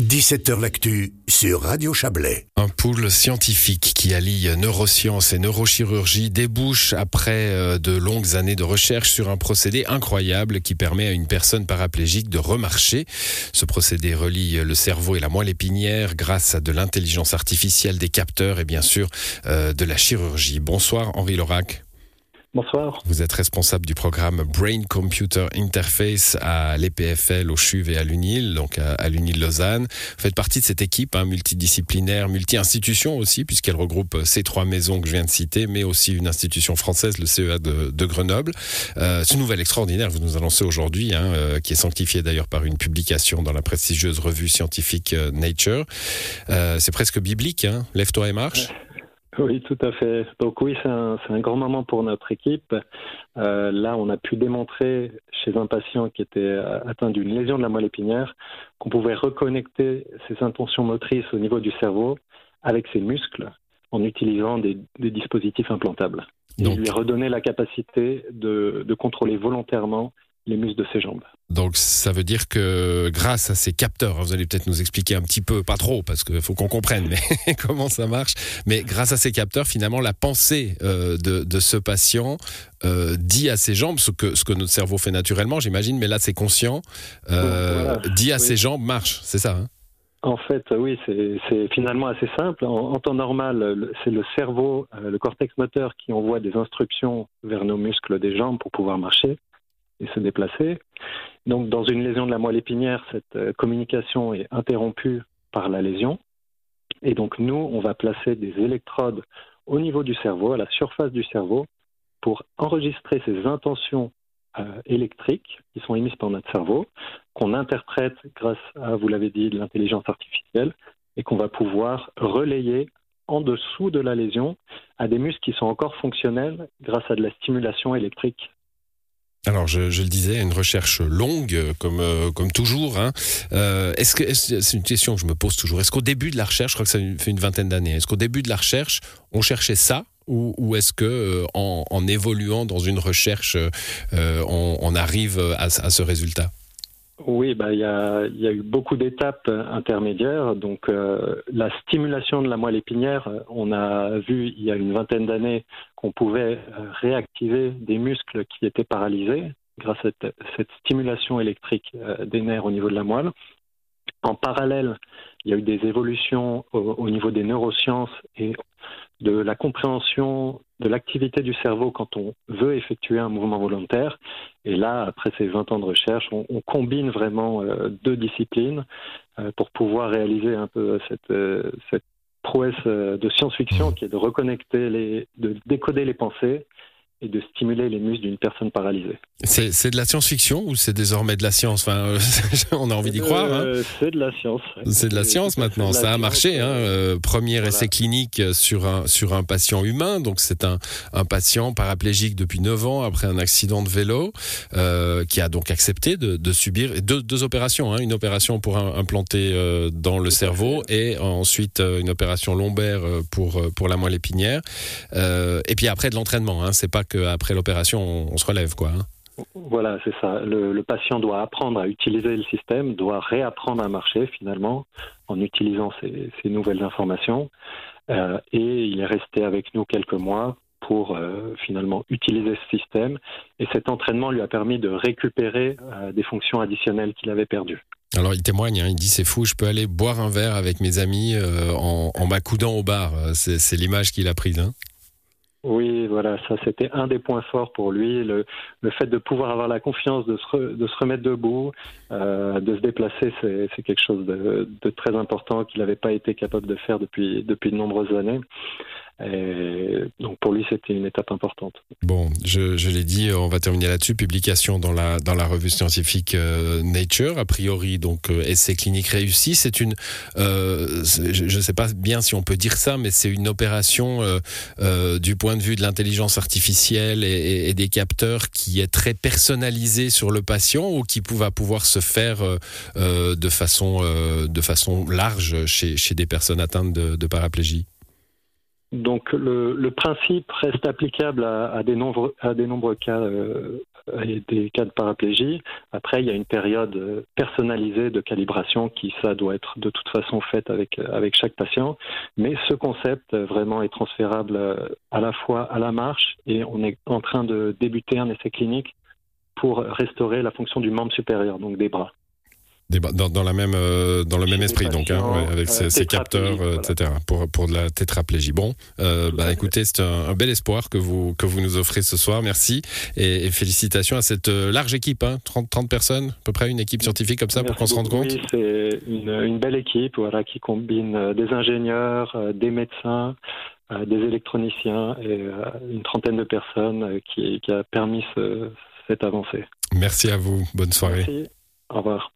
17h L'actu sur Radio Chablais. Un pool scientifique qui allie neurosciences et neurochirurgie débouche après euh, de longues années de recherche sur un procédé incroyable qui permet à une personne paraplégique de remarcher. Ce procédé relie le cerveau et la moelle épinière grâce à de l'intelligence artificielle, des capteurs et bien sûr euh, de la chirurgie. Bonsoir Henri Lorac. Bonsoir. Vous êtes responsable du programme Brain Computer Interface à l'EPFL, au CHUV et à l'UNIL, donc à, l'UNIL Lausanne. Vous faites partie de cette équipe hein, multidisciplinaire, multi-institution aussi, puisqu'elle regroupe ces trois maisons que je viens de citer, mais aussi une institution française, le CEA de, Grenoble. Euh, ce nouvel extraordinaire que vous nous annoncez aujourd'hui, hein, euh, qui est sanctifié d'ailleurs par une publication dans la prestigieuse revue scientifique euh, Nature. c'est presque biblique, hein Lève-toi et marche. Oui, tout à fait. Donc oui, c'est un, un, grand moment pour notre équipe. Euh, là, on a pu démontrer chez un patient qui était euh, atteint d'une lésion de la moelle épinière qu'on pouvait reconnecter ses intentions motrices au niveau du cerveau avec ses muscles en utilisant des, des dispositifs implantables. Donc... Et lui redonner la capacité de, de contrôler volontairement les muscles de ses jambes. Donc ça veut dire que grâce à ces capteurs, hein, vous allez peut-être nous expliquer un petit peu, pas trop, parce qu'il faut qu'on comprenne mais comment ça marche, mais grâce à ces capteurs, finalement, la pensée euh, de, de, ce patient euh, dit à ses jambes, ce que, ce que notre cerveau fait naturellement, j'imagine, mais là c'est conscient, euh, dit à ses jambes, marche, c'est ça hein en fait, oui, c'est finalement assez simple. En, en temps normal, c'est le cerveau, le cortex moteur qui envoie des instructions vers nos muscles des jambes pour pouvoir marcher et se déplacer. Donc, dans une lésion de la moelle épinière, cette euh, communication est interrompue par la lésion. Et donc, nous, on va placer des électrodes au niveau du cerveau, à la surface du cerveau, pour enregistrer ces intentions euh, électriques qui sont émises par notre cerveau, qu'on interprète grâce à, vous l'avez dit, de l'intelligence artificielle, et qu'on va pouvoir relayer en dessous de la lésion à des muscles qui sont encore fonctionnels grâce à de la stimulation électrique alors, je, le disais, une recherche longue, comme, euh, comme toujours. Hein. Euh, est-ce que c'est une question que je me pose toujours Est-ce qu'au début de la recherche, je crois que ça fait une vingtaine d'années, est-ce qu'au début de la recherche, on cherchait ça ou, est-ce que euh, en, évoluant dans une recherche, on, arrive à ce résultat? Oui, bah, il, y a, il y a eu beaucoup d'étapes intermédiaires. Donc, euh, la stimulation de la moelle épinière, on a vu il y a une vingtaine d'années qu'on pouvait euh, réactiver des muscles qui étaient paralysés grâce à cette, stimulation électrique euh, des nerfs au niveau de la moelle. En parallèle, il y a eu des évolutions au niveau des neurosciences et de la compréhension de l'activité du cerveau quand on veut effectuer un mouvement volontaire. Et là, après ces 20 ans de recherche, on, combine vraiment euh, deux disciplines euh, pour pouvoir réaliser un peu cette, euh, cette prouesse de science-fiction qui est de reconnecter les, de décoder les pensées et de stimuler les muscles d'une personne paralysée. C'est de la science-fiction ou c'est désormais de la science? Enfin, euh, On a envie d'y croire. Hein. Euh, c'est de la science. C'est de la science maintenant. Ça a marché. Hein. Euh, premier essai clinique sur un, sur un patient humain. Donc c'est un, un patient paraplégique depuis 9 ans après un accident de vélo euh, qui a donc accepté de, de subir deux, deux opérations. Hein. Une opération pour implanter euh, dans le cerveau et ensuite une opération lombaire pour, pour la moelle épinière. et puis après de l'entraînement. Hein. C'est pas qu'après l'opération, on, se relève, quoi. Hein. Voilà, c'est ça. Le, patient doit apprendre à utiliser le système, doit réapprendre à marcher finalement en utilisant ces, nouvelles informations. Euh, et il est resté avec nous quelques mois pour euh, finalement utiliser ce système. Et cet entraînement lui a permis de récupérer euh, des fonctions additionnelles qu'il avait perdues. Alors il témoigne, hein, il dit c'est fou, je peux aller boire un verre avec mes amis en, en m'accoudant au bar. C'est l'image qu'il a prise. Hein. Oui, voilà, ça c'était un des points forts pour lui, le, le fait de pouvoir avoir la confiance de se, de se remettre debout, euh, de se déplacer, c'est quelque chose de, très important qu'il n'avait pas été capable de faire depuis de nombreuses années. Et donc pour lui, c'était une étape importante. Bon, je, l'ai dit, on va terminer là-dessus. Publication dans la dans la revue scientifique euh, Nature. A priori, donc euh, essai clinique réussi. C'est une, euh, je ne sais pas bien si on peut dire ça, mais c'est une opération euh, du point de vue de l'intelligence artificielle et, des capteurs qui est très personnalisée sur le patient ou qui va pouvoir se faire de façon de façon large chez chez des personnes atteintes de paraplégie. Donc le, le, principe reste applicable à, à, des nombreux, cas euh, des cas de paraplégie. Après, il y a une période personnalisée de calibration qui, ça, doit être de toute façon faite avec, avec chaque patient. Mais ce concept vraiment est transférable à la fois à la marche et on est en train de débuter un essai clinique pour restaurer la fonction du membre supérieur, donc des bras. Dans, dans, la même, euh, dans le même esprit, donc, hein, avec ces, ces capteurs, euh, etc., pour, pour de la tétraplégie. Bon, euh, bah, écoutez, c'est un, un, bel espoir que vous, que vous nous offrez ce soir. Merci. Et, et félicitations à cette euh, large équipe, hein, 30, 30 personnes, à peu près, une équipe scientifique comme ça, Merci pour qu'on se rende compte. Oui, c'est une, une, belle équipe voilà, qui combine des ingénieurs, des médecins, des électroniciens et une trentaine de personnes qui, qui a permis ce, cette avancée. Merci à vous. Bonne soirée. Merci. Au revoir.